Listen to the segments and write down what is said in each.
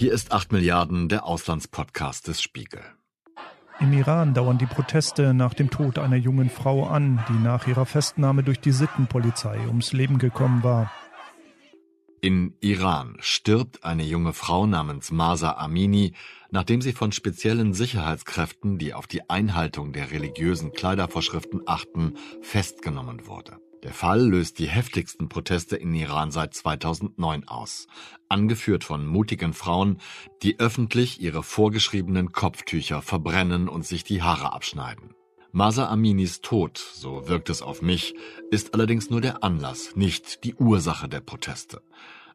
Hier ist 8 Milliarden, der Auslandspodcast des Spiegel. Im Iran dauern die Proteste nach dem Tod einer jungen Frau an, die nach ihrer Festnahme durch die Sittenpolizei ums Leben gekommen war. In Iran stirbt eine junge Frau namens Masa Amini, nachdem sie von speziellen Sicherheitskräften, die auf die Einhaltung der religiösen Kleidervorschriften achten, festgenommen wurde. Der Fall löst die heftigsten Proteste in Iran seit 2009 aus, angeführt von mutigen Frauen, die öffentlich ihre vorgeschriebenen Kopftücher verbrennen und sich die Haare abschneiden. Masa Aminis Tod, so wirkt es auf mich, ist allerdings nur der Anlass, nicht die Ursache der Proteste.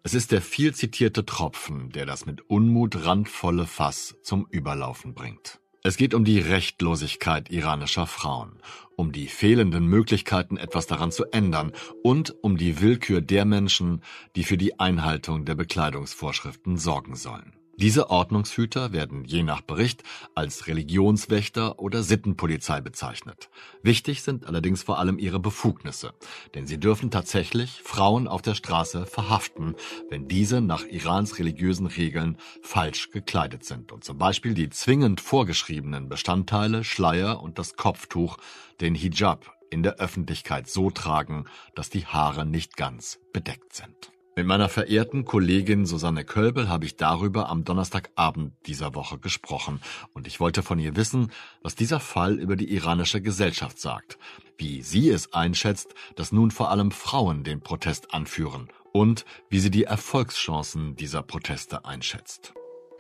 Es ist der viel zitierte Tropfen, der das mit Unmut randvolle Fass zum Überlaufen bringt. Es geht um die Rechtlosigkeit iranischer Frauen, um die fehlenden Möglichkeiten, etwas daran zu ändern und um die Willkür der Menschen, die für die Einhaltung der Bekleidungsvorschriften sorgen sollen. Diese Ordnungshüter werden je nach Bericht als Religionswächter oder Sittenpolizei bezeichnet. Wichtig sind allerdings vor allem ihre Befugnisse, denn sie dürfen tatsächlich Frauen auf der Straße verhaften, wenn diese nach Irans religiösen Regeln falsch gekleidet sind und zum Beispiel die zwingend vorgeschriebenen Bestandteile Schleier und das Kopftuch, den Hijab, in der Öffentlichkeit so tragen, dass die Haare nicht ganz bedeckt sind. Mit meiner verehrten Kollegin Susanne Kölbel habe ich darüber am Donnerstagabend dieser Woche gesprochen und ich wollte von ihr wissen, was dieser Fall über die iranische Gesellschaft sagt, wie sie es einschätzt, dass nun vor allem Frauen den Protest anführen und wie sie die Erfolgschancen dieser Proteste einschätzt.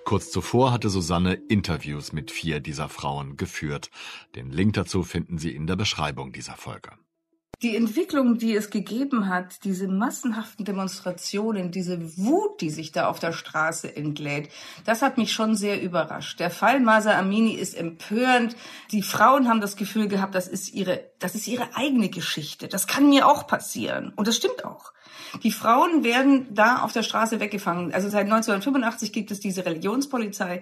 Kurz zuvor hatte Susanne Interviews mit vier dieser Frauen geführt. Den Link dazu finden Sie in der Beschreibung dieser Folge. Die Entwicklung, die es gegeben hat, diese massenhaften Demonstrationen, diese Wut, die sich da auf der Straße entlädt, das hat mich schon sehr überrascht. Der Fall Masa Amini ist empörend. Die Frauen haben das Gefühl gehabt, das ist ihre, das ist ihre eigene Geschichte. Das kann mir auch passieren. Und das stimmt auch. Die Frauen werden da auf der Straße weggefangen. Also seit 1985 gibt es diese Religionspolizei,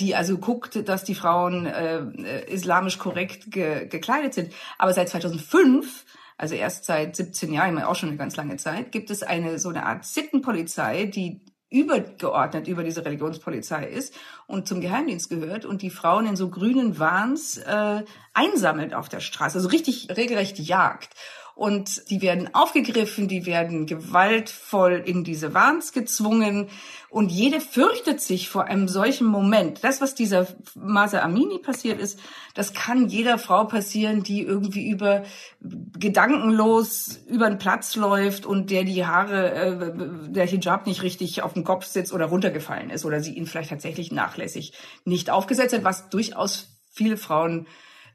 die also guckt, dass die Frauen äh, islamisch korrekt ge gekleidet sind. Aber seit 2005 also erst seit 17 Jahren, auch schon eine ganz lange Zeit, gibt es eine so eine Art Sittenpolizei, die übergeordnet über diese Religionspolizei ist und zum Geheimdienst gehört und die Frauen in so grünen Wahns äh, einsammelt auf der Straße, also richtig regelrecht jagt. Und die werden aufgegriffen, die werden gewaltvoll in diese Wahns gezwungen. Und jede fürchtet sich vor einem solchen Moment. Das, was dieser Masa Amini passiert ist, das kann jeder Frau passieren, die irgendwie über gedankenlos über den Platz läuft und der die Haare, äh, der Hijab nicht richtig auf dem Kopf sitzt oder runtergefallen ist oder sie ihn vielleicht tatsächlich nachlässig nicht aufgesetzt hat, was durchaus viele Frauen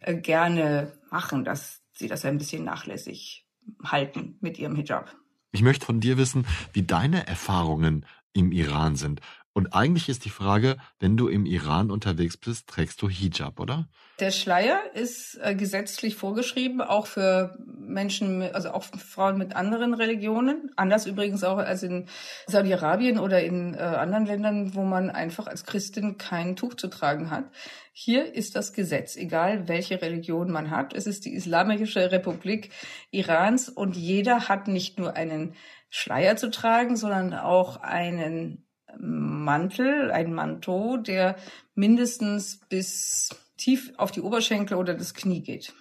äh, gerne machen, dass sie das ein bisschen nachlässig halten mit ihrem Hijab. Ich möchte von dir wissen, wie deine Erfahrungen im Iran sind. Und eigentlich ist die Frage, wenn du im Iran unterwegs bist, trägst du Hijab, oder? Der Schleier ist äh, gesetzlich vorgeschrieben, auch für Menschen, also auch Frauen mit anderen Religionen. Anders übrigens auch als in Saudi-Arabien oder in äh, anderen Ländern, wo man einfach als Christin kein Tuch zu tragen hat. Hier ist das Gesetz, egal welche Religion man hat. Es ist die Islamische Republik Irans und jeder hat nicht nur einen Schleier zu tragen, sondern auch einen Mantel, ein Manteau, der mindestens bis tief auf die Oberschenkel oder das Knie geht.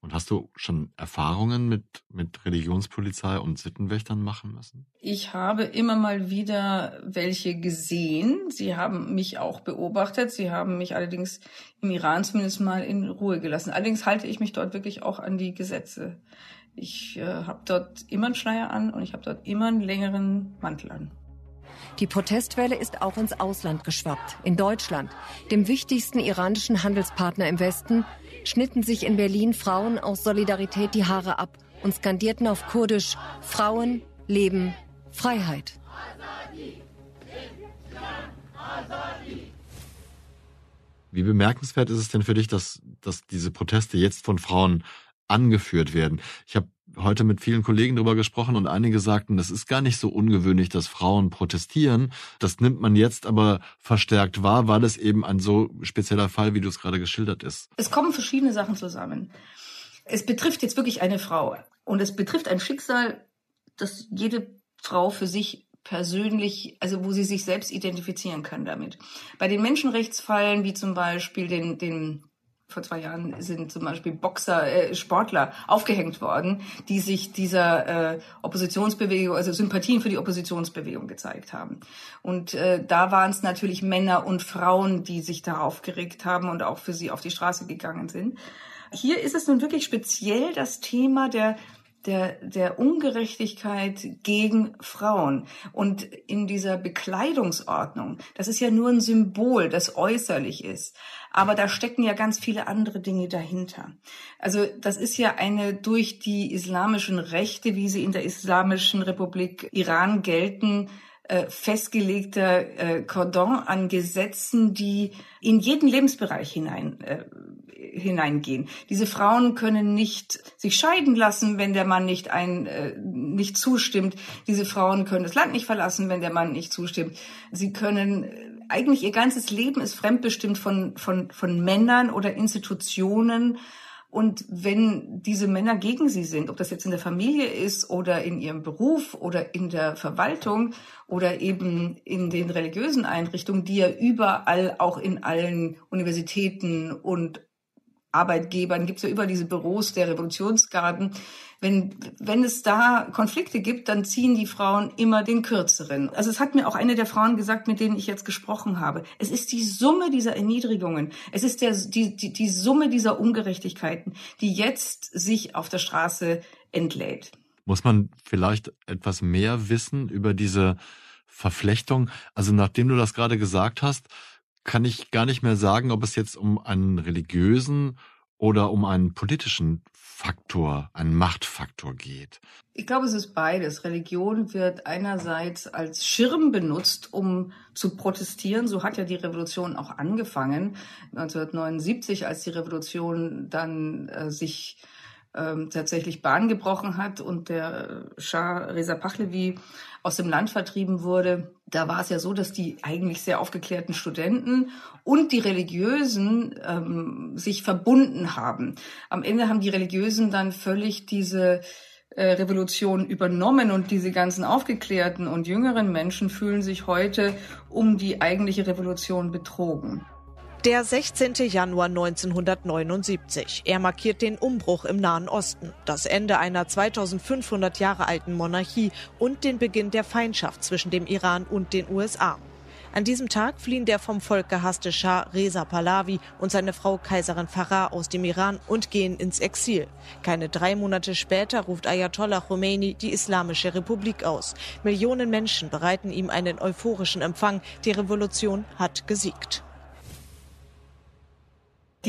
Und hast du schon Erfahrungen mit, mit Religionspolizei und Sittenwächtern machen müssen? Ich habe immer mal wieder welche gesehen. Sie haben mich auch beobachtet. Sie haben mich allerdings im Iran zumindest mal in Ruhe gelassen. Allerdings halte ich mich dort wirklich auch an die Gesetze. Ich äh, habe dort immer einen Schleier an und ich habe dort immer einen längeren Mantel an. Die Protestwelle ist auch ins Ausland geschwappt. In Deutschland, dem wichtigsten iranischen Handelspartner im Westen, schnitten sich in Berlin Frauen aus Solidarität die Haare ab und skandierten auf Kurdisch Frauen, Leben, Freiheit. Wie bemerkenswert ist es denn für dich, dass, dass diese Proteste jetzt von Frauen angeführt werden? Ich habe heute mit vielen Kollegen darüber gesprochen und einige sagten, das ist gar nicht so ungewöhnlich, dass Frauen protestieren. Das nimmt man jetzt aber verstärkt wahr, weil es eben ein so spezieller Fall, wie du es gerade geschildert ist. Es kommen verschiedene Sachen zusammen. Es betrifft jetzt wirklich eine Frau und es betrifft ein Schicksal, das jede Frau für sich persönlich, also wo sie sich selbst identifizieren können damit. Bei den Menschenrechtsfallen, wie zum Beispiel den, den vor zwei Jahren sind zum Beispiel Boxer, äh, Sportler aufgehängt worden, die sich dieser äh, Oppositionsbewegung, also Sympathien für die Oppositionsbewegung gezeigt haben. Und äh, da waren es natürlich Männer und Frauen, die sich da aufgeregt haben und auch für sie auf die Straße gegangen sind. Hier ist es nun wirklich speziell das Thema der der, der Ungerechtigkeit gegen Frauen. Und in dieser Bekleidungsordnung, das ist ja nur ein Symbol, das äußerlich ist. Aber da stecken ja ganz viele andere Dinge dahinter. Also das ist ja eine durch die islamischen Rechte, wie sie in der Islamischen Republik Iran gelten, äh, festgelegter äh, Cordon an Gesetzen, die in jeden Lebensbereich hinein äh, hineingehen. Diese Frauen können nicht sich scheiden lassen, wenn der Mann nicht ein äh, nicht zustimmt. Diese Frauen können das Land nicht verlassen, wenn der Mann nicht zustimmt. Sie können eigentlich ihr ganzes Leben ist fremdbestimmt von von von Männern oder Institutionen. Und wenn diese Männer gegen sie sind, ob das jetzt in der Familie ist oder in ihrem Beruf oder in der Verwaltung oder eben in den religiösen Einrichtungen, die ja überall auch in allen Universitäten und Arbeitgebern, gibt es ja über diese Büros der Revolutionsgarden. Wenn, wenn es da Konflikte gibt, dann ziehen die Frauen immer den kürzeren. Also es hat mir auch eine der Frauen gesagt, mit denen ich jetzt gesprochen habe. Es ist die Summe dieser Erniedrigungen. Es ist der, die, die, die Summe dieser Ungerechtigkeiten, die jetzt sich auf der Straße entlädt. Muss man vielleicht etwas mehr wissen über diese Verflechtung? Also nachdem du das gerade gesagt hast, kann ich gar nicht mehr sagen, ob es jetzt um einen religiösen oder um einen politischen Faktor, einen Machtfaktor geht. Ich glaube, es ist beides. Religion wird einerseits als Schirm benutzt, um zu protestieren. So hat ja die Revolution auch angefangen. 1979, als die Revolution dann äh, sich ähm, tatsächlich Bahn gebrochen hat und der Schah Reza Pahlavi aus dem Land vertrieben wurde, da war es ja so, dass die eigentlich sehr aufgeklärten Studenten und die Religiösen ähm, sich verbunden haben. Am Ende haben die Religiösen dann völlig diese äh, Revolution übernommen und diese ganzen aufgeklärten und jüngeren Menschen fühlen sich heute um die eigentliche Revolution betrogen. Der 16. Januar 1979. Er markiert den Umbruch im Nahen Osten, das Ende einer 2500 Jahre alten Monarchie und den Beginn der Feindschaft zwischen dem Iran und den USA. An diesem Tag fliehen der vom Volk gehasste Schah Reza Pahlavi und seine Frau Kaiserin Farah aus dem Iran und gehen ins Exil. Keine drei Monate später ruft Ayatollah Khomeini die Islamische Republik aus. Millionen Menschen bereiten ihm einen euphorischen Empfang. Die Revolution hat gesiegt.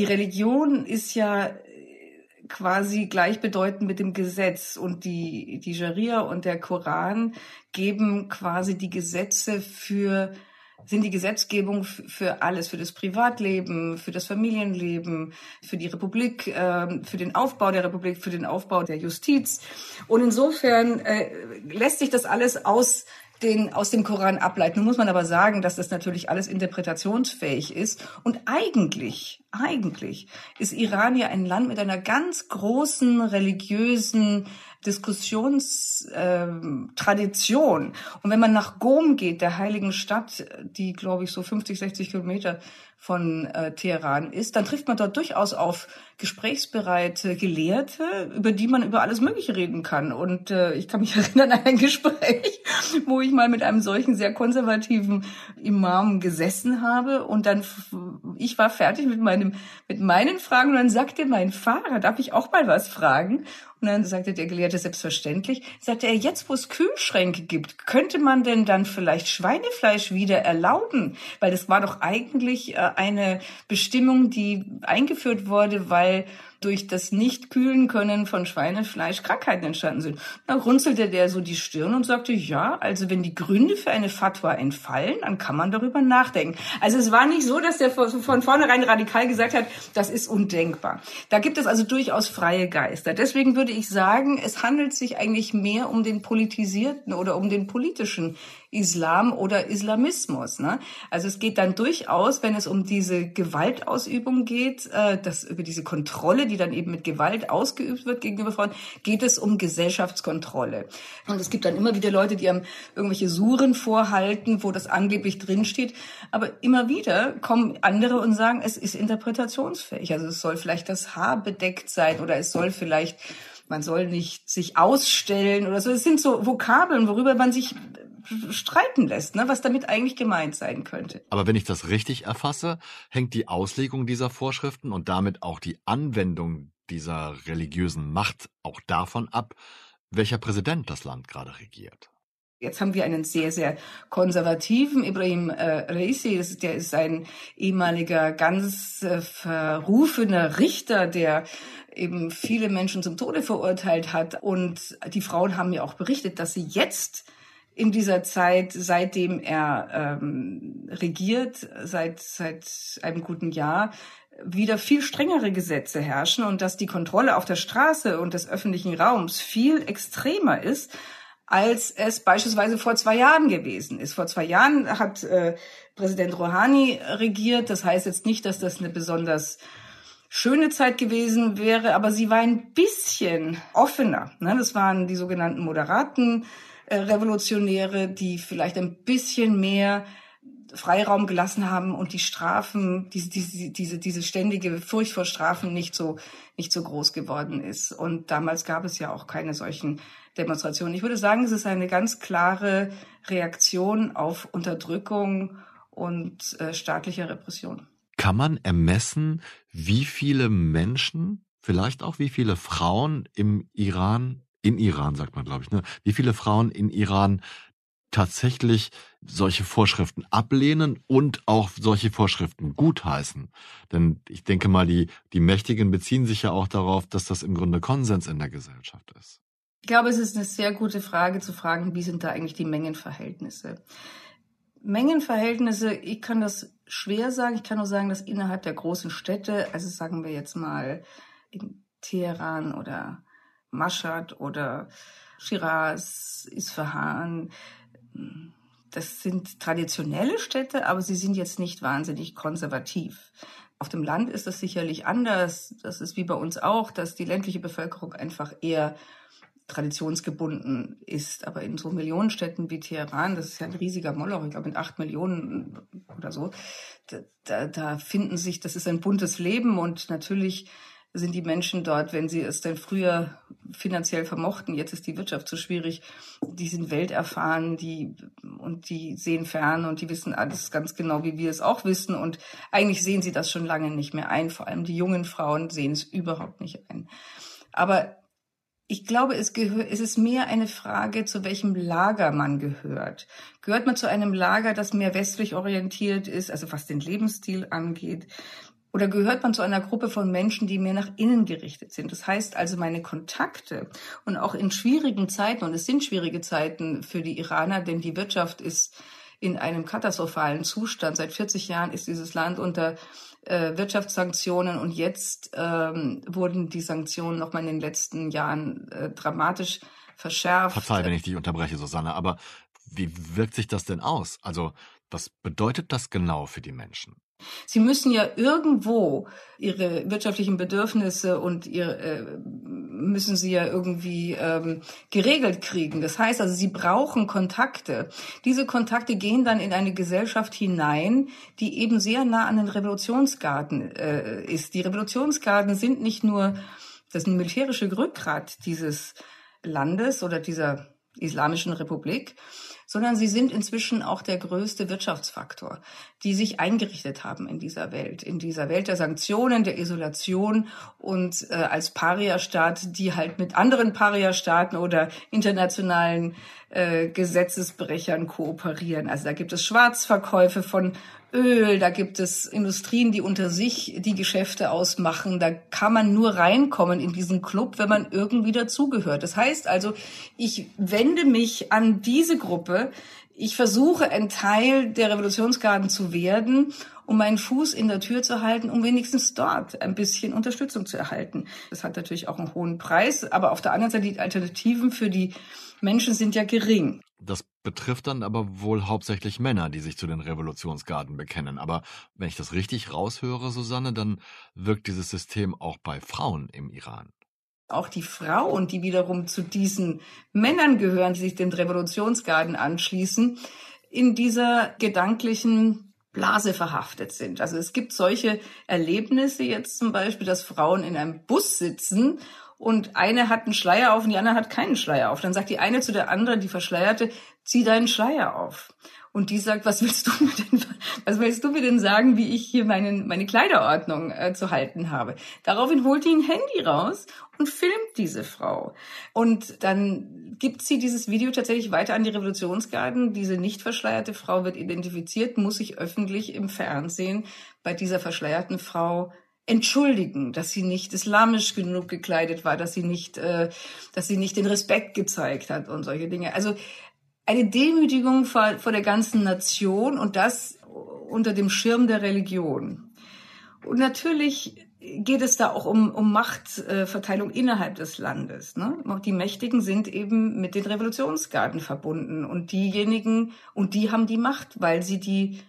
Die Religion ist ja äh, quasi gleichbedeutend mit dem Gesetz und die, die Scharia und der Koran geben quasi die Gesetze für sind die Gesetzgebung für alles, für das Privatleben, für das Familienleben, für die Republik, ähm, für den Aufbau der Republik, für den Aufbau der Justiz. Und insofern äh, lässt sich das alles aus den, aus dem Koran ableiten. Nun muss man aber sagen, dass das natürlich alles interpretationsfähig ist. Und eigentlich, eigentlich ist Iran ja ein Land mit einer ganz großen religiösen Diskussionstradition. Ähm, und wenn man nach Gom geht, der heiligen Stadt, die, glaube ich, so 50, 60 Kilometer von äh, Teheran ist, dann trifft man dort durchaus auf gesprächsbereite Gelehrte, über die man über alles Mögliche reden kann. Und äh, ich kann mich erinnern an ein Gespräch, wo ich mal mit einem solchen sehr konservativen Imam gesessen habe und dann ich war fertig mit meinem mit meinen Fragen und dann sagte mein Fahrer, darf ich auch mal was fragen? Und dann sagte der Gelehrte selbstverständlich, sagte er, jetzt wo es Kühlschränke gibt, könnte man denn dann vielleicht Schweinefleisch wieder erlauben? Weil das war doch eigentlich äh, eine Bestimmung, die eingeführt wurde, weil durch das Nicht-Kühlen können von Schweinefleisch Krankheiten entstanden sind. Da runzelte der so die Stirn und sagte, ja, also wenn die Gründe für eine Fatwa entfallen, dann kann man darüber nachdenken. Also es war nicht so, dass der von vornherein radikal gesagt hat, das ist undenkbar. Da gibt es also durchaus freie Geister. Deswegen würde ich sagen, es handelt sich eigentlich mehr um den politisierten oder um den politischen Islam oder Islamismus. Ne? Also es geht dann durchaus, wenn es um diese Gewaltausübung geht, äh, das über diese Kontrolle, die dann eben mit Gewalt ausgeübt wird gegenüber Frauen, geht es um Gesellschaftskontrolle. Und es gibt dann immer wieder Leute, die haben irgendwelche Suren vorhalten, wo das angeblich drinsteht. Aber immer wieder kommen andere und sagen, es ist interpretationsfähig. Also es soll vielleicht das Haar bedeckt sein oder es soll vielleicht man soll nicht sich ausstellen oder so. Es sind so Vokabeln, worüber man sich streiten lässt, ne, was damit eigentlich gemeint sein könnte. Aber wenn ich das richtig erfasse, hängt die Auslegung dieser Vorschriften und damit auch die Anwendung dieser religiösen Macht auch davon ab, welcher Präsident das Land gerade regiert. Jetzt haben wir einen sehr, sehr konservativen Ibrahim äh, Raisi, der ist ein ehemaliger ganz äh, verrufener Richter, der eben viele Menschen zum Tode verurteilt hat. Und die Frauen haben mir auch berichtet, dass sie jetzt in dieser Zeit, seitdem er ähm, regiert, seit, seit einem guten Jahr, wieder viel strengere Gesetze herrschen und dass die Kontrolle auf der Straße und des öffentlichen Raums viel extremer ist, als es beispielsweise vor zwei Jahren gewesen ist. Vor zwei Jahren hat äh, Präsident Rouhani regiert. Das heißt jetzt nicht, dass das eine besonders schöne Zeit gewesen wäre, aber sie war ein bisschen offener. Ne? Das waren die sogenannten moderaten Revolutionäre, die vielleicht ein bisschen mehr Freiraum gelassen haben und die Strafen, diese, diese, diese, diese ständige Furcht vor Strafen nicht so, nicht so groß geworden ist. Und damals gab es ja auch keine solchen Demonstrationen. Ich würde sagen, es ist eine ganz klare Reaktion auf Unterdrückung und äh, staatliche Repression. Kann man ermessen, wie viele Menschen, vielleicht auch wie viele Frauen im Iran, in Iran sagt man, glaube ich, ne, wie viele Frauen in Iran tatsächlich solche Vorschriften ablehnen und auch solche Vorschriften gutheißen. Denn ich denke mal, die, die Mächtigen beziehen sich ja auch darauf, dass das im Grunde Konsens in der Gesellschaft ist. Ich glaube, es ist eine sehr gute Frage zu fragen, wie sind da eigentlich die Mengenverhältnisse? Mengenverhältnisse, ich kann das schwer sagen. Ich kann nur sagen, dass innerhalb der großen Städte, also sagen wir jetzt mal in Teheran oder Mashhad oder Shiraz, Isfahan, das sind traditionelle Städte, aber sie sind jetzt nicht wahnsinnig konservativ. Auf dem Land ist das sicherlich anders. Das ist wie bei uns auch, dass die ländliche Bevölkerung einfach eher traditionsgebunden ist. Aber in so Millionenstädten wie Teheran, das ist ja ein riesiger Moloch, ich glaube mit acht Millionen oder so, da, da finden sich, das ist ein buntes Leben und natürlich sind die Menschen dort, wenn sie es denn früher finanziell vermochten, jetzt ist die Wirtschaft zu schwierig, die sind welterfahren, die und die sehen fern und die wissen alles ganz genau, wie wir es auch wissen und eigentlich sehen sie das schon lange nicht mehr ein, vor allem die jungen Frauen sehen es überhaupt nicht ein. Aber ich glaube, es, gehört, es ist mehr eine Frage, zu welchem Lager man gehört. Gehört man zu einem Lager, das mehr westlich orientiert ist, also was den Lebensstil angeht? Oder gehört man zu einer Gruppe von Menschen, die mehr nach innen gerichtet sind? Das heißt also, meine Kontakte und auch in schwierigen Zeiten, und es sind schwierige Zeiten für die Iraner, denn die Wirtschaft ist in einem katastrophalen Zustand. Seit 40 Jahren ist dieses Land unter äh, Wirtschaftssanktionen und jetzt ähm, wurden die Sanktionen nochmal in den letzten Jahren äh, dramatisch verschärft. Verzeih, wenn ich dich unterbreche, Susanne, aber wie wirkt sich das denn aus? Also was bedeutet das genau für die Menschen? Sie müssen ja irgendwo ihre wirtschaftlichen Bedürfnisse und ihr äh, müssen sie ja irgendwie ähm, geregelt kriegen. Das heißt also, sie brauchen Kontakte. Diese Kontakte gehen dann in eine Gesellschaft hinein, die eben sehr nah an den Revolutionsgarten äh, ist. Die Revolutionsgarten sind nicht nur das militärische Rückgrat dieses Landes oder dieser Islamischen Republik, sondern sie sind inzwischen auch der größte Wirtschaftsfaktor, die sich eingerichtet haben in dieser Welt, in dieser Welt der Sanktionen, der Isolation und äh, als Paria-Staat, die halt mit anderen Paria-Staaten oder internationalen äh, Gesetzesbrechern kooperieren. Also da gibt es Schwarzverkäufe von Öl, da gibt es Industrien, die unter sich die Geschäfte ausmachen. Da kann man nur reinkommen in diesen Club, wenn man irgendwie dazugehört. Das heißt also, ich wende mich an diese Gruppe. Ich versuche, ein Teil der Revolutionsgarden zu werden, um meinen Fuß in der Tür zu halten, um wenigstens dort ein bisschen Unterstützung zu erhalten. Das hat natürlich auch einen hohen Preis, aber auf der anderen Seite die Alternativen für die Menschen sind ja gering. Das betrifft dann aber wohl hauptsächlich Männer, die sich zu den Revolutionsgarden bekennen. Aber wenn ich das richtig raushöre, Susanne, dann wirkt dieses System auch bei Frauen im Iran. Auch die Frauen, die wiederum zu diesen Männern gehören, die sich den Revolutionsgarden anschließen, in dieser gedanklichen Blase verhaftet sind. Also es gibt solche Erlebnisse jetzt zum Beispiel, dass Frauen in einem Bus sitzen und eine hat einen Schleier auf und die andere hat keinen Schleier auf. Dann sagt die eine zu der anderen, die Verschleierte, zieh deinen Schleier auf. Und die sagt, was willst du mir denn, was willst du mir denn sagen, wie ich hier meine, meine Kleiderordnung äh, zu halten habe? Daraufhin holt die ein Handy raus und filmt diese Frau. Und dann gibt sie dieses Video tatsächlich weiter an die Revolutionsgarden. Diese nicht verschleierte Frau wird identifiziert, muss sich öffentlich im Fernsehen bei dieser verschleierten Frau entschuldigen, dass sie nicht islamisch genug gekleidet war, dass sie nicht, äh, dass sie nicht den Respekt gezeigt hat und solche Dinge. Also eine Demütigung vor, vor der ganzen Nation und das unter dem Schirm der Religion. Und natürlich geht es da auch um, um Machtverteilung innerhalb des Landes. Ne? Die Mächtigen sind eben mit den Revolutionsgarden verbunden und diejenigen, und die haben die Macht, weil sie die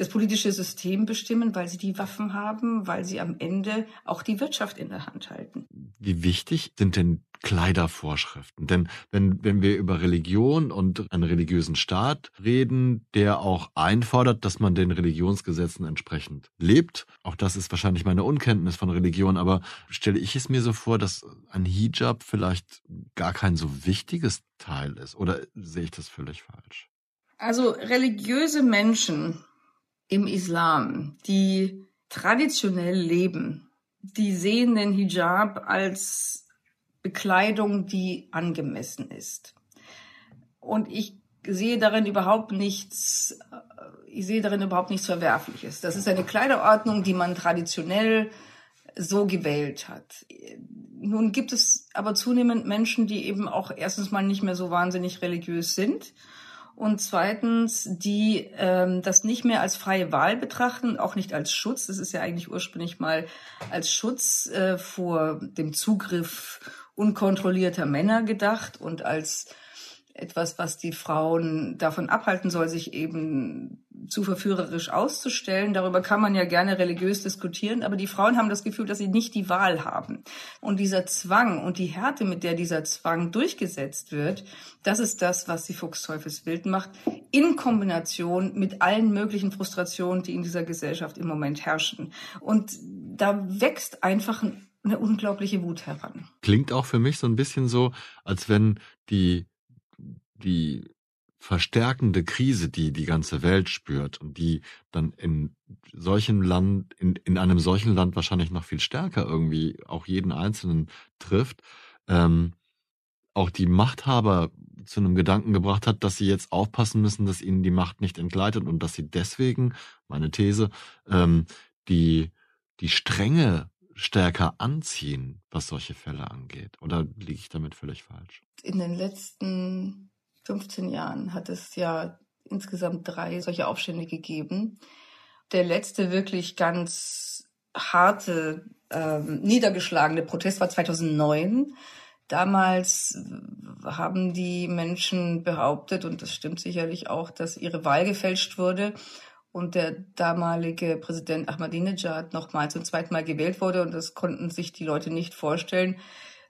das politische System bestimmen, weil sie die Waffen haben, weil sie am Ende auch die Wirtschaft in der Hand halten. Wie wichtig sind denn Kleidervorschriften? Denn wenn, wenn wir über Religion und einen religiösen Staat reden, der auch einfordert, dass man den Religionsgesetzen entsprechend lebt, auch das ist wahrscheinlich meine Unkenntnis von Religion, aber stelle ich es mir so vor, dass ein Hijab vielleicht gar kein so wichtiges Teil ist. Oder sehe ich das völlig falsch? Also religiöse Menschen im Islam, die traditionell leben, die sehen den Hijab als Bekleidung, die angemessen ist. Und ich sehe darin überhaupt nichts, ich sehe darin überhaupt nichts Verwerfliches. Das ist eine Kleiderordnung, die man traditionell so gewählt hat. Nun gibt es aber zunehmend Menschen, die eben auch erstens mal nicht mehr so wahnsinnig religiös sind und zweitens, die ähm, das nicht mehr als freie Wahl betrachten, auch nicht als Schutz. Das ist ja eigentlich ursprünglich mal als Schutz äh, vor dem Zugriff unkontrollierter Männer gedacht und als etwas, was die Frauen davon abhalten soll, sich eben zu verführerisch auszustellen. Darüber kann man ja gerne religiös diskutieren, aber die Frauen haben das Gefühl, dass sie nicht die Wahl haben. Und dieser Zwang und die Härte, mit der dieser Zwang durchgesetzt wird, das ist das, was die Fuchsteufelswild macht, in Kombination mit allen möglichen Frustrationen, die in dieser Gesellschaft im Moment herrschen. Und da wächst einfach eine unglaubliche Wut heran. Klingt auch für mich so ein bisschen so, als wenn die die verstärkende Krise, die die ganze Welt spürt und die dann in solchen Land, in, in einem solchen Land wahrscheinlich noch viel stärker irgendwie auch jeden Einzelnen trifft, ähm, auch die Machthaber zu einem Gedanken gebracht hat, dass sie jetzt aufpassen müssen, dass ihnen die Macht nicht entgleitet und dass sie deswegen, meine These, ähm, die, die Strenge stärker anziehen, was solche Fälle angeht. Oder liege ich damit völlig falsch? In den letzten 15 Jahren hat es ja insgesamt drei solche Aufstände gegeben. Der letzte wirklich ganz harte, ähm, niedergeschlagene Protest war 2009. Damals haben die Menschen behauptet, und das stimmt sicherlich auch, dass ihre Wahl gefälscht wurde und der damalige Präsident Ahmadinejad nochmal zum zweiten Mal gewählt wurde. Und das konnten sich die Leute nicht vorstellen.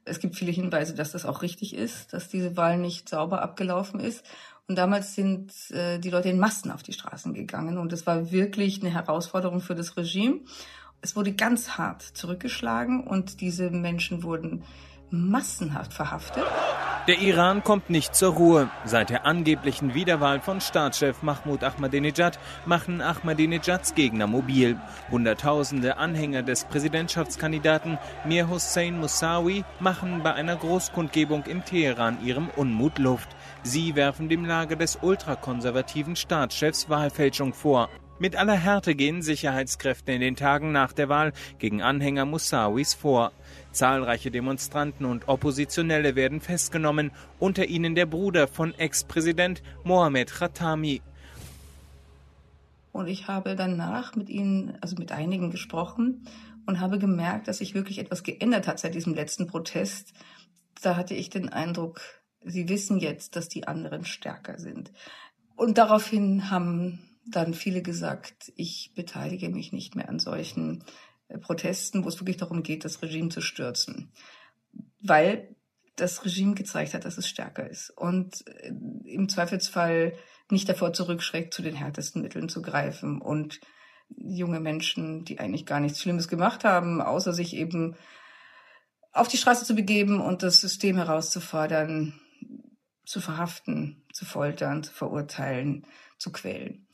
Es gibt viele Hinweise, dass das auch richtig ist, dass diese Wahl nicht sauber abgelaufen ist. Und damals sind äh, die Leute in Massen auf die Straßen gegangen. Und es war wirklich eine Herausforderung für das Regime. Es wurde ganz hart zurückgeschlagen und diese Menschen wurden massenhaft verhaftet. Der Iran kommt nicht zur Ruhe. Seit der angeblichen Wiederwahl von Staatschef Mahmoud Ahmadinejad machen Ahmadinejads Gegner mobil. Hunderttausende Anhänger des Präsidentschaftskandidaten Mir Hossein Moussawi machen bei einer Großkundgebung in Teheran ihrem Unmut Luft. Sie werfen dem Lager des ultrakonservativen Staatschefs Wahlfälschung vor. Mit aller Härte gehen Sicherheitskräfte in den Tagen nach der Wahl gegen Anhänger Moussawis vor. Zahlreiche Demonstranten und Oppositionelle werden festgenommen, unter ihnen der Bruder von Ex-Präsident Mohamed Khatami. Und ich habe danach mit ihnen, also mit einigen gesprochen und habe gemerkt, dass sich wirklich etwas geändert hat seit diesem letzten Protest. Da hatte ich den Eindruck, Sie wissen jetzt, dass die anderen stärker sind. Und daraufhin haben dann viele gesagt, ich beteilige mich nicht mehr an solchen Protesten, wo es wirklich darum geht, das Regime zu stürzen. Weil das Regime gezeigt hat, dass es stärker ist und äh, im Zweifelsfall nicht davor zurückschreckt, zu den härtesten Mitteln zu greifen und junge Menschen, die eigentlich gar nichts Schlimmes gemacht haben, außer sich eben auf die Straße zu begeben und das System herauszufordern, zu verhaften, zu foltern, zu verurteilen, zu quälen.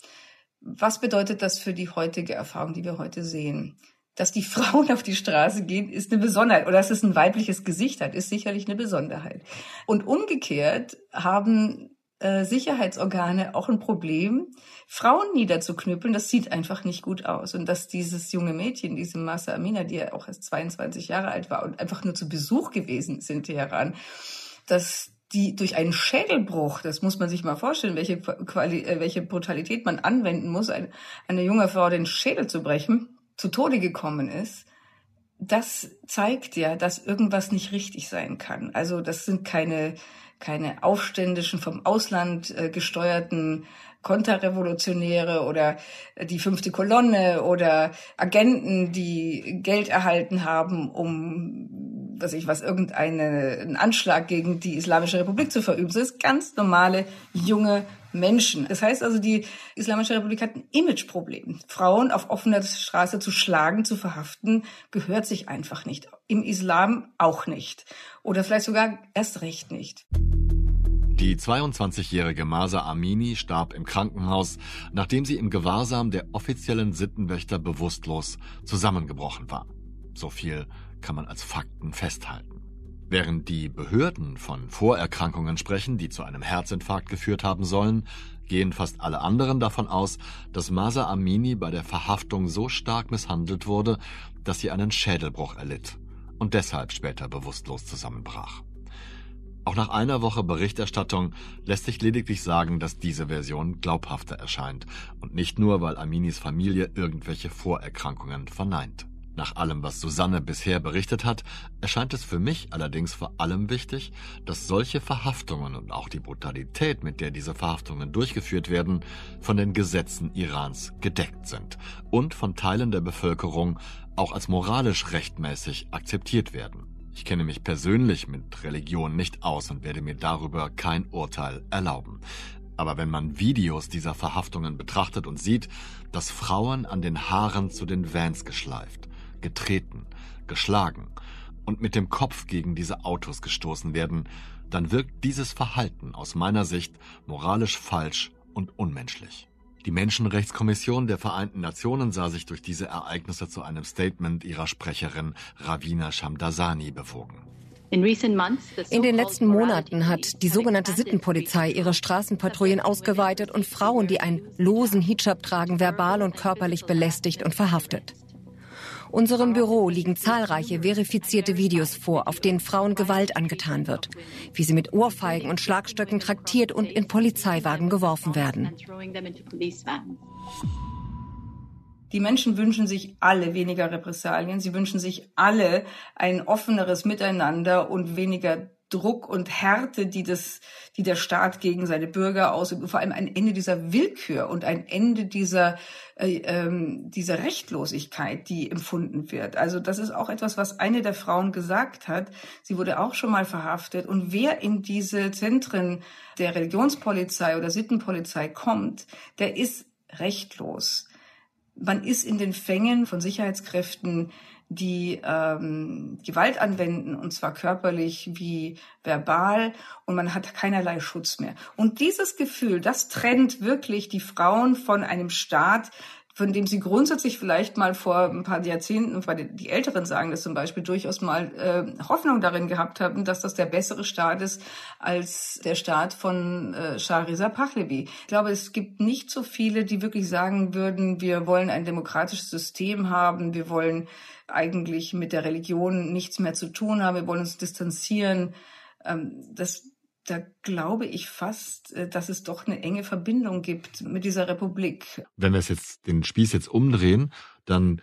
Was bedeutet das für die heutige Erfahrung, die wir heute sehen? Dass die Frauen auf die Straße gehen, ist eine Besonderheit. Oder dass es ein weibliches Gesicht hat, ist sicherlich eine Besonderheit. Und umgekehrt haben äh, Sicherheitsorgane auch ein Problem, Frauen niederzuknüppeln. Das sieht einfach nicht gut aus. Und dass dieses junge Mädchen, diese Massa Amina, die ja auch erst 22 Jahre alt war und einfach nur zu Besuch gewesen in Teheran, dass die durch einen Schädelbruch, das muss man sich mal vorstellen, welche, Quali äh, welche Brutalität man anwenden muss, eine, eine junge Frau den Schädel zu brechen, zu Tode gekommen ist, das zeigt ja, dass irgendwas nicht richtig sein kann. Also das sind keine, keine aufständischen, vom Ausland äh, gesteuerten Konterrevolutionäre oder die fünfte Kolonne oder Agenten, die Geld erhalten haben, um, was ich was, irgendeinen Anschlag gegen die Islamische Republik zu verüben. Das ist ganz normale junge Menschen. Das heißt also, die Islamische Republik hat ein Imageproblem. Frauen auf offener Straße zu schlagen, zu verhaften, gehört sich einfach nicht. Im Islam auch nicht. Oder vielleicht sogar erst recht nicht. Die 22-jährige Masa Amini starb im Krankenhaus, nachdem sie im Gewahrsam der offiziellen Sittenwächter bewusstlos zusammengebrochen war. So viel kann man als Fakten festhalten. Während die Behörden von Vorerkrankungen sprechen, die zu einem Herzinfarkt geführt haben sollen, gehen fast alle anderen davon aus, dass Masa Amini bei der Verhaftung so stark misshandelt wurde, dass sie einen Schädelbruch erlitt und deshalb später bewusstlos zusammenbrach. Auch nach einer Woche Berichterstattung lässt sich lediglich sagen, dass diese Version glaubhafter erscheint und nicht nur, weil Aminis Familie irgendwelche Vorerkrankungen verneint. Nach allem, was Susanne bisher berichtet hat, erscheint es für mich allerdings vor allem wichtig, dass solche Verhaftungen und auch die Brutalität, mit der diese Verhaftungen durchgeführt werden, von den Gesetzen Irans gedeckt sind und von Teilen der Bevölkerung auch als moralisch rechtmäßig akzeptiert werden. Ich kenne mich persönlich mit Religion nicht aus und werde mir darüber kein Urteil erlauben. Aber wenn man Videos dieser Verhaftungen betrachtet und sieht, dass Frauen an den Haaren zu den Vans geschleift, getreten, geschlagen und mit dem Kopf gegen diese Autos gestoßen werden, dann wirkt dieses Verhalten aus meiner Sicht moralisch falsch und unmenschlich. Die Menschenrechtskommission der Vereinten Nationen sah sich durch diese Ereignisse zu einem Statement ihrer Sprecherin Ravina Shamdasani bewogen. In den letzten Monaten hat die sogenannte Sittenpolizei ihre Straßenpatrouillen ausgeweitet und Frauen, die einen losen Hijab tragen, verbal und körperlich belästigt und verhaftet. Unserem Büro liegen zahlreiche verifizierte Videos vor, auf denen Frauen Gewalt angetan wird, wie sie mit Ohrfeigen und Schlagstöcken traktiert und in Polizeiwagen geworfen werden. Die Menschen wünschen sich alle weniger Repressalien. Sie wünschen sich alle ein offeneres Miteinander und weniger Druck und Härte, die das, die der Staat gegen seine Bürger ausübt, vor allem ein Ende dieser Willkür und ein Ende dieser äh, ähm, dieser Rechtlosigkeit, die empfunden wird. Also das ist auch etwas, was eine der Frauen gesagt hat. Sie wurde auch schon mal verhaftet und wer in diese Zentren der Religionspolizei oder Sittenpolizei kommt, der ist rechtlos. Man ist in den Fängen von Sicherheitskräften die ähm, Gewalt anwenden, und zwar körperlich wie verbal, und man hat keinerlei Schutz mehr. Und dieses Gefühl, das trennt wirklich die Frauen von einem Staat, von dem sie grundsätzlich vielleicht mal vor ein paar Jahrzehnten, weil die Älteren sagen das zum Beispiel, durchaus mal äh, Hoffnung darin gehabt haben, dass das der bessere Staat ist als der Staat von äh, Shah Reza Pahlavi. Ich glaube, es gibt nicht so viele, die wirklich sagen würden, wir wollen ein demokratisches System haben, wir wollen eigentlich mit der Religion nichts mehr zu tun haben, wir wollen uns distanzieren. Ähm, das da glaube ich fast, äh, dass es doch eine enge Verbindung gibt mit dieser Republik. Wenn wir es jetzt den Spieß jetzt umdrehen, dann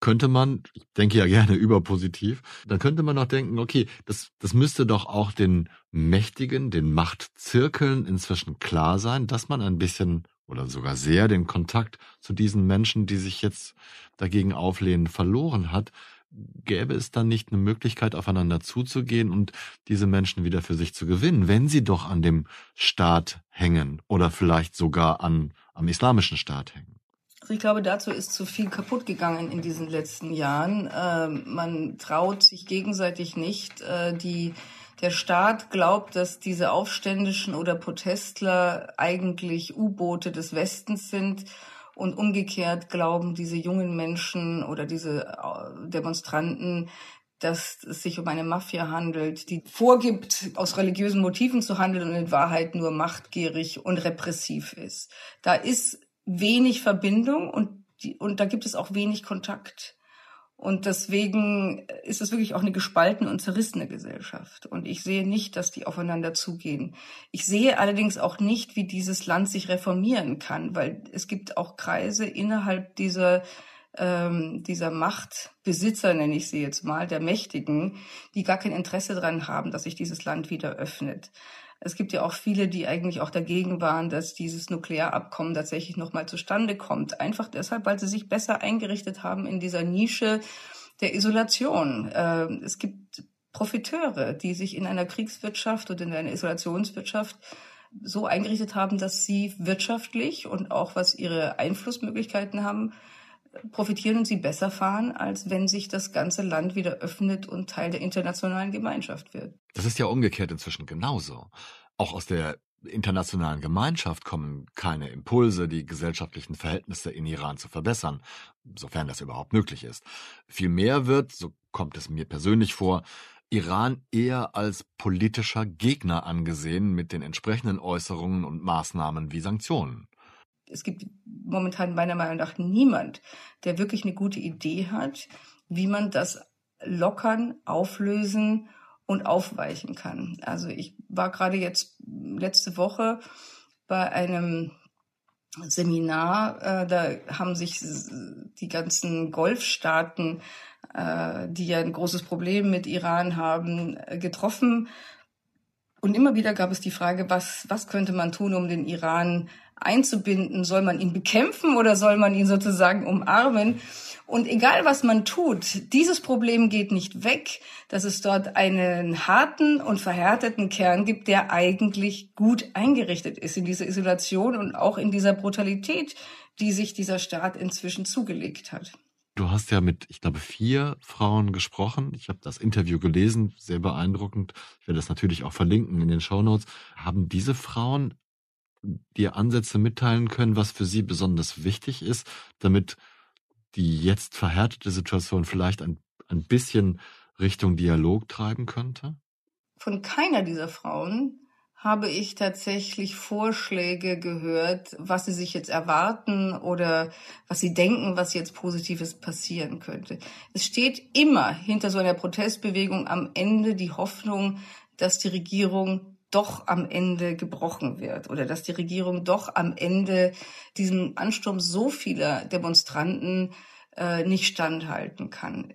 könnte man, ich denke ja gerne überpositiv, dann könnte man auch denken, okay, das, das müsste doch auch den Mächtigen, den Machtzirkeln inzwischen klar sein, dass man ein bisschen oder sogar sehr den Kontakt zu diesen Menschen, die sich jetzt dagegen auflehnen, verloren hat. Gäbe es dann nicht eine Möglichkeit, aufeinander zuzugehen und diese Menschen wieder für sich zu gewinnen, wenn sie doch an dem Staat hängen oder vielleicht sogar an, am islamischen Staat hängen? Also ich glaube, dazu ist zu viel kaputt gegangen in diesen letzten Jahren. Äh, man traut sich gegenseitig nicht. Äh, die, der Staat glaubt, dass diese Aufständischen oder Protestler eigentlich U-Boote des Westens sind. Und umgekehrt glauben diese jungen Menschen oder diese äh, Demonstranten, dass es sich um eine Mafia handelt, die vorgibt, aus religiösen Motiven zu handeln und in Wahrheit nur machtgierig und repressiv ist. Da ist wenig Verbindung und, die, und da gibt es auch wenig Kontakt. Und deswegen ist es wirklich auch eine gespaltene und zerrissene Gesellschaft. Und ich sehe nicht, dass die aufeinander zugehen. Ich sehe allerdings auch nicht, wie dieses Land sich reformieren kann, weil es gibt auch Kreise innerhalb dieser ähm, dieser Machtbesitzer, nenne ich sie jetzt mal, der Mächtigen, die gar kein Interesse daran haben, dass sich dieses Land wieder öffnet. Es gibt ja auch viele, die eigentlich auch dagegen waren, dass dieses Nuklearabkommen tatsächlich nochmal zustande kommt. Einfach deshalb, weil sie sich besser eingerichtet haben in dieser Nische der Isolation. Ähm, es gibt Profiteure, die sich in einer Kriegswirtschaft und in einer Isolationswirtschaft so eingerichtet haben, dass sie wirtschaftlich und auch was ihre Einflussmöglichkeiten haben, profitieren und sie besser fahren, als wenn sich das ganze Land wieder öffnet und Teil der internationalen Gemeinschaft wird. Das ist ja umgekehrt inzwischen genauso. Auch aus der internationalen Gemeinschaft kommen keine Impulse, die gesellschaftlichen Verhältnisse in Iran zu verbessern, sofern das überhaupt möglich ist. Vielmehr wird, so kommt es mir persönlich vor, Iran eher als politischer Gegner angesehen mit den entsprechenden Äußerungen und Maßnahmen wie Sanktionen es gibt momentan meiner Meinung nach niemand, der wirklich eine gute Idee hat, wie man das lockern, auflösen und aufweichen kann. Also ich war gerade jetzt letzte Woche bei einem Seminar, äh, da haben sich die ganzen Golfstaaten, äh, die ja ein großes Problem mit Iran haben, äh, getroffen. Und immer wieder gab es die Frage, was, was könnte man tun, um den Iran einzubinden? Soll man ihn bekämpfen oder soll man ihn sozusagen umarmen? Und egal was man tut, dieses Problem geht nicht weg, dass es dort einen harten und verhärteten Kern gibt, der eigentlich gut eingerichtet ist in dieser Isolation und auch in dieser Brutalität, die sich dieser Staat inzwischen zugelegt hat. Du hast ja mit, ich glaube, vier Frauen gesprochen. Ich habe das Interview gelesen, sehr beeindruckend. Ich werde das natürlich auch verlinken in den Show Notes. Haben diese Frauen dir Ansätze mitteilen können, was für sie besonders wichtig ist, damit die jetzt verhärtete Situation vielleicht ein, ein bisschen Richtung Dialog treiben könnte? Von keiner dieser Frauen habe ich tatsächlich Vorschläge gehört, was sie sich jetzt erwarten oder was sie denken, was jetzt Positives passieren könnte. Es steht immer hinter so einer Protestbewegung am Ende die Hoffnung, dass die Regierung doch am Ende gebrochen wird oder dass die Regierung doch am Ende diesem Ansturm so vieler Demonstranten äh, nicht standhalten kann.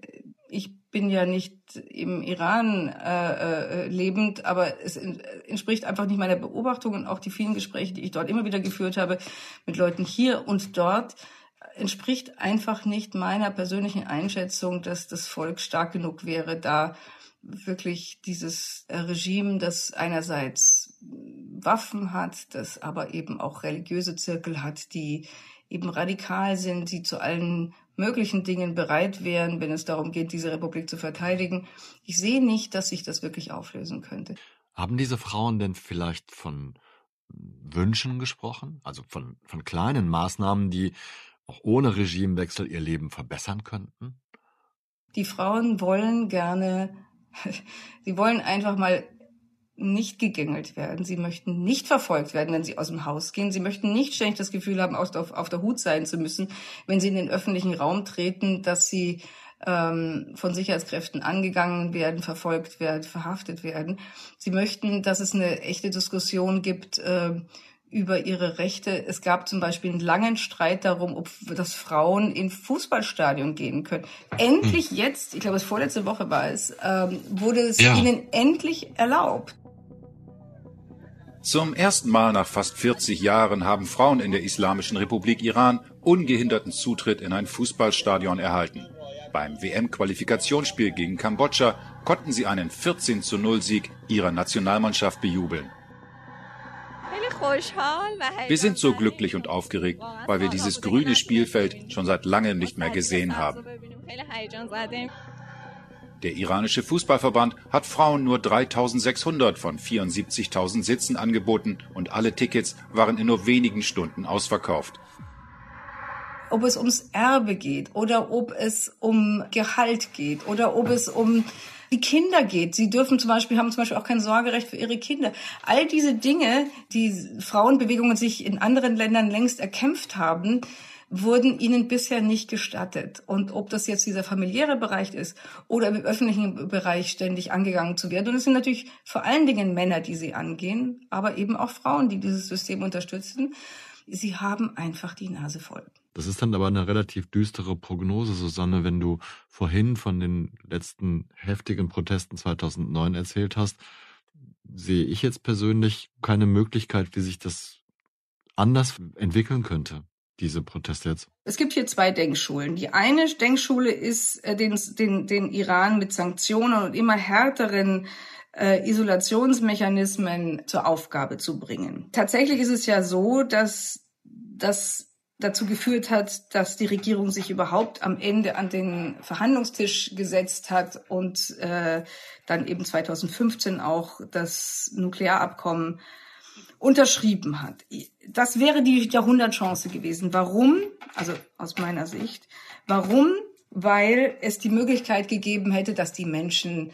Ich bin ja nicht im Iran äh, äh, lebend, aber es entspricht einfach nicht meiner Beobachtung und auch die vielen Gespräche, die ich dort immer wieder geführt habe mit Leuten hier und dort, entspricht einfach nicht meiner persönlichen Einschätzung, dass das Volk stark genug wäre, da wirklich dieses äh, Regime, das einerseits Waffen hat, das aber eben auch religiöse Zirkel hat, die eben radikal sind, die zu allen möglichen Dingen bereit wären, wenn es darum geht, diese Republik zu verteidigen. Ich sehe nicht, dass sich das wirklich auflösen könnte. Haben diese Frauen denn vielleicht von Wünschen gesprochen, also von, von kleinen Maßnahmen, die auch ohne Regimewechsel ihr Leben verbessern könnten? Die Frauen wollen gerne Sie wollen einfach mal nicht gegängelt werden. Sie möchten nicht verfolgt werden, wenn sie aus dem Haus gehen. Sie möchten nicht ständig das Gefühl haben, auf, der Hut sein zu müssen, wenn sie in den öffentlichen Raum treten, dass sie ähm, von Sicherheitskräften angegangen werden, verfolgt werden, verhaftet werden. Sie möchten, dass es eine echte Diskussion gibt äh, über ihre Rechte. Es gab zum Beispiel einen langen Streit darum, ob das Frauen in Fußballstadion gehen können. Endlich hm. jetzt, ich glaube, es vorletzte Woche war es, ähm, wurde es ja. ihnen endlich erlaubt. Zum ersten Mal nach fast 40 Jahren haben Frauen in der Islamischen Republik Iran ungehinderten Zutritt in ein Fußballstadion erhalten. Beim WM-Qualifikationsspiel gegen Kambodscha konnten sie einen 14 zu 0 Sieg ihrer Nationalmannschaft bejubeln. Wir sind so glücklich und aufgeregt, weil wir dieses grüne Spielfeld schon seit langem nicht mehr gesehen haben. Der iranische Fußballverband hat Frauen nur 3600 von 74.000 Sitzen angeboten und alle Tickets waren in nur wenigen Stunden ausverkauft. Ob es ums Erbe geht oder ob es um Gehalt geht oder ob es um die Kinder geht. Sie dürfen zum Beispiel, haben zum Beispiel auch kein Sorgerecht für ihre Kinder. All diese Dinge, die Frauenbewegungen sich in anderen Ländern längst erkämpft haben, wurden ihnen bisher nicht gestattet. Und ob das jetzt dieser familiäre Bereich ist oder im öffentlichen Bereich ständig angegangen zu werden. Und es sind natürlich vor allen Dingen Männer, die sie angehen, aber eben auch Frauen, die dieses System unterstützen. Sie haben einfach die Nase voll. Das ist dann aber eine relativ düstere Prognose, Susanne, wenn du vorhin von den letzten heftigen Protesten 2009 erzählt hast. Sehe ich jetzt persönlich keine Möglichkeit, wie sich das anders entwickeln könnte diese Proteste jetzt? Es gibt hier zwei Denkschulen. Die eine Denkschule ist, äh, den, den, den Iran mit Sanktionen und immer härteren äh, Isolationsmechanismen zur Aufgabe zu bringen. Tatsächlich ist es ja so, dass das dazu geführt hat, dass die Regierung sich überhaupt am Ende an den Verhandlungstisch gesetzt hat und äh, dann eben 2015 auch das Nuklearabkommen unterschrieben hat. Das wäre die Jahrhundertchance gewesen. Warum? Also aus meiner Sicht. Warum? Weil es die Möglichkeit gegeben hätte, dass die Menschen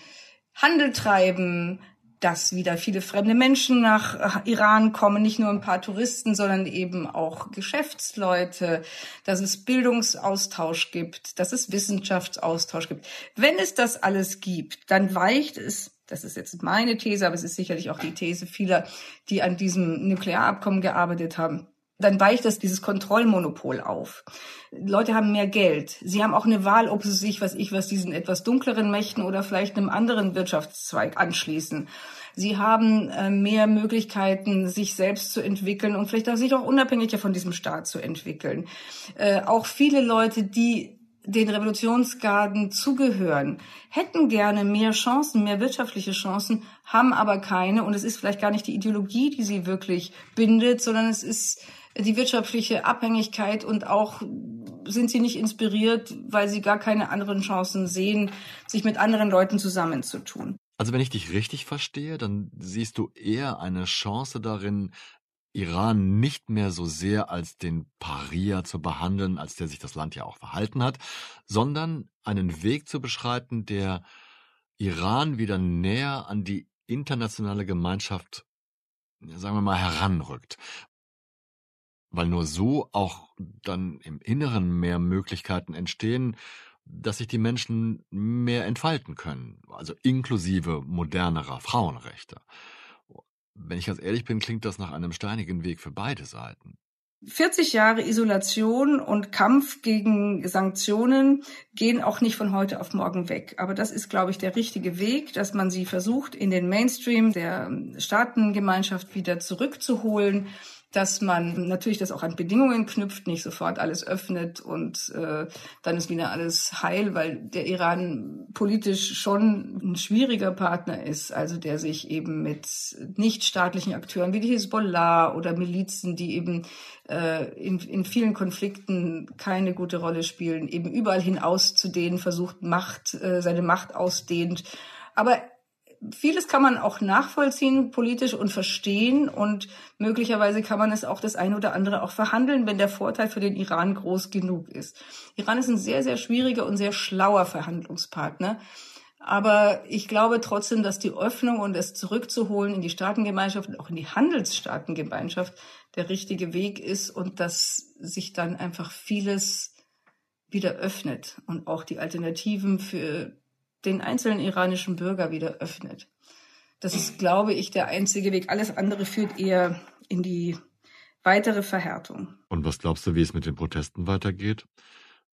Handel treiben, dass wieder viele fremde Menschen nach Iran kommen, nicht nur ein paar Touristen, sondern eben auch Geschäftsleute, dass es Bildungsaustausch gibt, dass es Wissenschaftsaustausch gibt. Wenn es das alles gibt, dann weicht es das ist jetzt meine These, aber es ist sicherlich auch die These vieler, die an diesem Nuklearabkommen gearbeitet haben, dann weicht das dieses Kontrollmonopol auf. Leute haben mehr Geld. Sie haben auch eine Wahl, ob sie sich, was ich, was diesen etwas dunkleren Mächten oder vielleicht einem anderen Wirtschaftszweig anschließen. Sie haben äh, mehr Möglichkeiten, sich selbst zu entwickeln und vielleicht auch sich auch unabhängiger von diesem Staat zu entwickeln. Äh, auch viele Leute, die den Revolutionsgarden zugehören, hätten gerne mehr Chancen, mehr wirtschaftliche Chancen, haben aber keine. Und es ist vielleicht gar nicht die Ideologie, die sie wirklich bindet, sondern es ist die wirtschaftliche Abhängigkeit und auch sind sie nicht inspiriert, weil sie gar keine anderen Chancen sehen, sich mit anderen Leuten zusammenzutun. Also wenn ich dich richtig verstehe, dann siehst du eher eine Chance darin, Iran nicht mehr so sehr als den Paria zu behandeln, als der sich das Land ja auch verhalten hat, sondern einen Weg zu beschreiten, der Iran wieder näher an die internationale Gemeinschaft, sagen wir mal, heranrückt. Weil nur so auch dann im Inneren mehr Möglichkeiten entstehen, dass sich die Menschen mehr entfalten können, also inklusive modernerer Frauenrechte. Wenn ich ganz ehrlich bin, klingt das nach einem steinigen Weg für beide Seiten. 40 Jahre Isolation und Kampf gegen Sanktionen gehen auch nicht von heute auf morgen weg. Aber das ist, glaube ich, der richtige Weg, dass man sie versucht, in den Mainstream der Staatengemeinschaft wieder zurückzuholen dass man natürlich das auch an Bedingungen knüpft, nicht sofort alles öffnet und äh, dann ist wieder alles heil, weil der Iran politisch schon ein schwieriger Partner ist, also der sich eben mit nichtstaatlichen Akteuren wie die Hisbollah oder Milizen, die eben äh, in, in vielen Konflikten keine gute Rolle spielen, eben überall hinaus zu denen versucht, Macht, äh, seine Macht ausdehnt. Aber vieles kann man auch nachvollziehen politisch und verstehen und möglicherweise kann man es auch das eine oder andere auch verhandeln, wenn der Vorteil für den Iran groß genug ist. Iran ist ein sehr, sehr schwieriger und sehr schlauer Verhandlungspartner. Aber ich glaube trotzdem, dass die Öffnung und es zurückzuholen in die Staatengemeinschaft und auch in die Handelsstaatengemeinschaft der richtige Weg ist und dass sich dann einfach vieles wieder öffnet und auch die Alternativen für den einzelnen iranischen Bürger wieder öffnet. Das ist, glaube ich, der einzige Weg. Alles andere führt eher in die weitere Verhärtung. Und was glaubst du, wie es mit den Protesten weitergeht?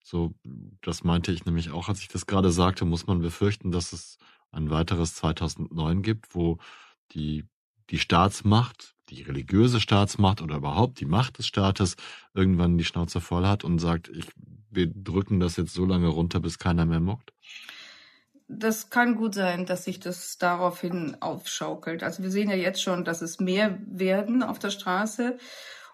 So, das meinte ich nämlich auch, als ich das gerade sagte, muss man befürchten, dass es ein weiteres 2009 gibt, wo die, die Staatsmacht, die religiöse Staatsmacht oder überhaupt die Macht des Staates irgendwann die Schnauze voll hat und sagt, ich, wir drücken das jetzt so lange runter, bis keiner mehr muckt? Das kann gut sein, dass sich das daraufhin aufschaukelt. Also wir sehen ja jetzt schon, dass es mehr werden auf der Straße.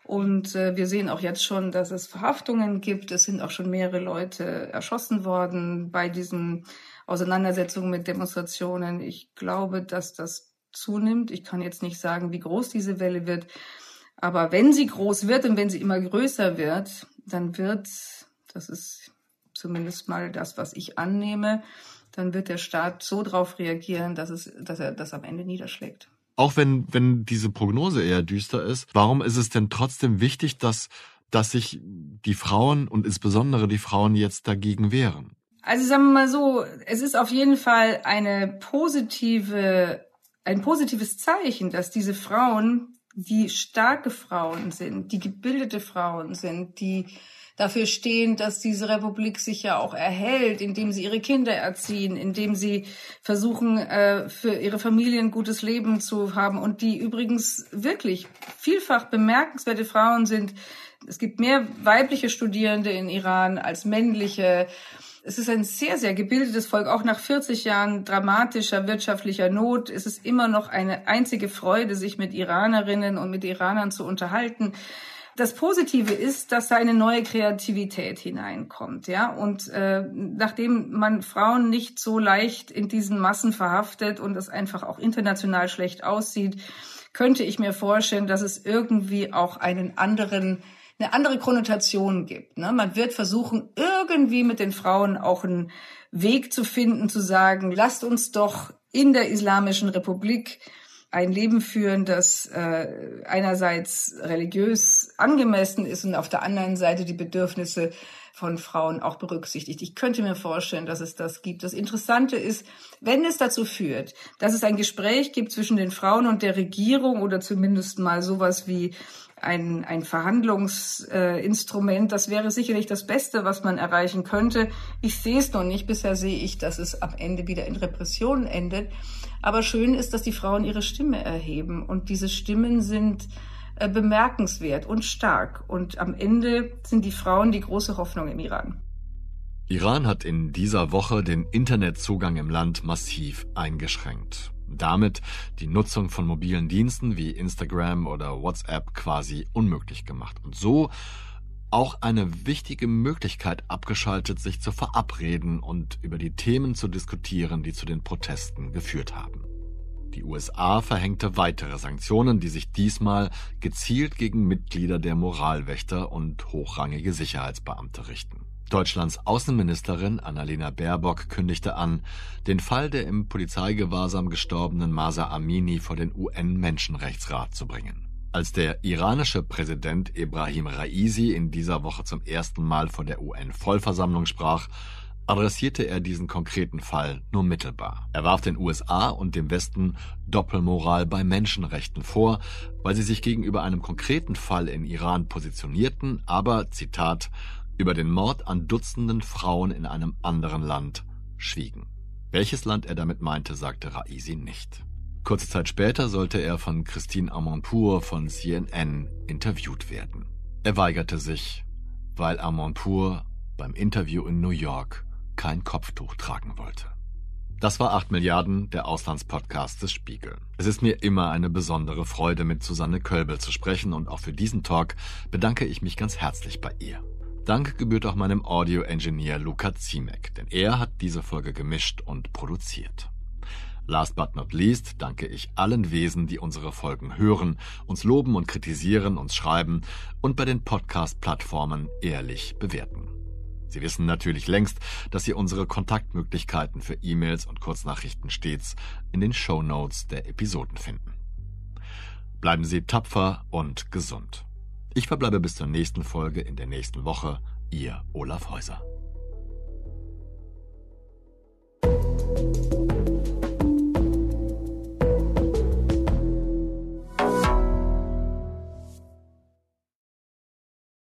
Und äh, wir sehen auch jetzt schon, dass es Verhaftungen gibt. Es sind auch schon mehrere Leute erschossen worden bei diesen Auseinandersetzungen mit Demonstrationen. Ich glaube, dass das zunimmt. Ich kann jetzt nicht sagen, wie groß diese Welle wird. Aber wenn sie groß wird und wenn sie immer größer wird, dann wird, das ist zumindest mal das, was ich annehme, dann wird der Staat so darauf reagieren, dass, es, dass er das am Ende niederschlägt. Auch wenn, wenn diese Prognose eher düster ist, warum ist es denn trotzdem wichtig, dass, dass sich die Frauen und insbesondere die Frauen jetzt dagegen wehren? Also sagen wir mal so, es ist auf jeden Fall eine positive, ein positives Zeichen, dass diese Frauen, die starke Frauen sind, die gebildete Frauen sind, die dafür stehen, dass diese Republik sich ja auch erhält, indem sie ihre Kinder erziehen, indem sie versuchen, äh, für ihre Familien ein gutes Leben zu haben und die übrigens wirklich vielfach bemerkenswerte Frauen sind. Es gibt mehr weibliche Studierende in Iran als männliche. Es ist ein sehr, sehr gebildetes Volk. Auch nach 40 Jahren dramatischer wirtschaftlicher Not ist es immer noch eine einzige Freude, sich mit Iranerinnen und mit Iranern zu unterhalten. Das Positive ist, dass da eine neue Kreativität hineinkommt, ja. Und äh, nachdem man Frauen nicht so leicht in diesen Massen verhaftet und es einfach auch international schlecht aussieht, könnte ich mir vorstellen, dass es irgendwie auch einen anderen eine andere Konnotation gibt. Ne? Man wird versuchen, irgendwie mit den Frauen auch einen Weg zu finden, zu sagen, lasst uns doch in der Islamischen Republik ein Leben führen, das äh, einerseits religiös angemessen ist und auf der anderen Seite die Bedürfnisse von Frauen auch berücksichtigt. Ich könnte mir vorstellen, dass es das gibt. Das Interessante ist, wenn es dazu führt, dass es ein Gespräch gibt zwischen den Frauen und der Regierung oder zumindest mal sowas wie ein, ein Verhandlungsinstrument, das wäre sicherlich das Beste, was man erreichen könnte. Ich sehe es noch nicht. Bisher sehe ich, dass es am Ende wieder in Repressionen endet. Aber schön ist, dass die Frauen ihre Stimme erheben. Und diese Stimmen sind äh, bemerkenswert und stark. Und am Ende sind die Frauen die große Hoffnung im Iran. Iran hat in dieser Woche den Internetzugang im Land massiv eingeschränkt. Damit die Nutzung von mobilen Diensten wie Instagram oder WhatsApp quasi unmöglich gemacht. Und so auch eine wichtige Möglichkeit abgeschaltet, sich zu verabreden und über die Themen zu diskutieren, die zu den Protesten geführt haben. Die USA verhängte weitere Sanktionen, die sich diesmal gezielt gegen Mitglieder der Moralwächter und hochrangige Sicherheitsbeamte richten. Deutschlands Außenministerin Annalena Baerbock kündigte an, den Fall der im Polizeigewahrsam gestorbenen Masa Amini vor den UN-Menschenrechtsrat zu bringen. Als der iranische Präsident Ibrahim Raisi in dieser Woche zum ersten Mal vor der UN-Vollversammlung sprach, adressierte er diesen konkreten Fall nur mittelbar. Er warf den USA und dem Westen Doppelmoral bei Menschenrechten vor, weil sie sich gegenüber einem konkreten Fall in Iran positionierten, aber, Zitat, über den Mord an Dutzenden Frauen in einem anderen Land schwiegen. Welches Land er damit meinte, sagte Raisi nicht. Kurze Zeit später sollte er von Christine Amanpour von CNN interviewt werden. Er weigerte sich, weil Amanpour beim Interview in New York kein Kopftuch tragen wollte. Das war 8 Milliarden, der Auslandspodcast des Spiegel. Es ist mir immer eine besondere Freude, mit Susanne Kölbel zu sprechen und auch für diesen Talk bedanke ich mich ganz herzlich bei ihr. Dank gebührt auch meinem Audio-Engineer Luca Ziemek, denn er hat diese Folge gemischt und produziert. Last but not least danke ich allen Wesen, die unsere Folgen hören, uns loben und kritisieren, uns schreiben und bei den Podcast-Plattformen ehrlich bewerten. Sie wissen natürlich längst, dass Sie unsere Kontaktmöglichkeiten für E-Mails und Kurznachrichten stets in den Show Notes der Episoden finden. Bleiben Sie tapfer und gesund. Ich verbleibe bis zur nächsten Folge in der nächsten Woche. Ihr Olaf Häuser.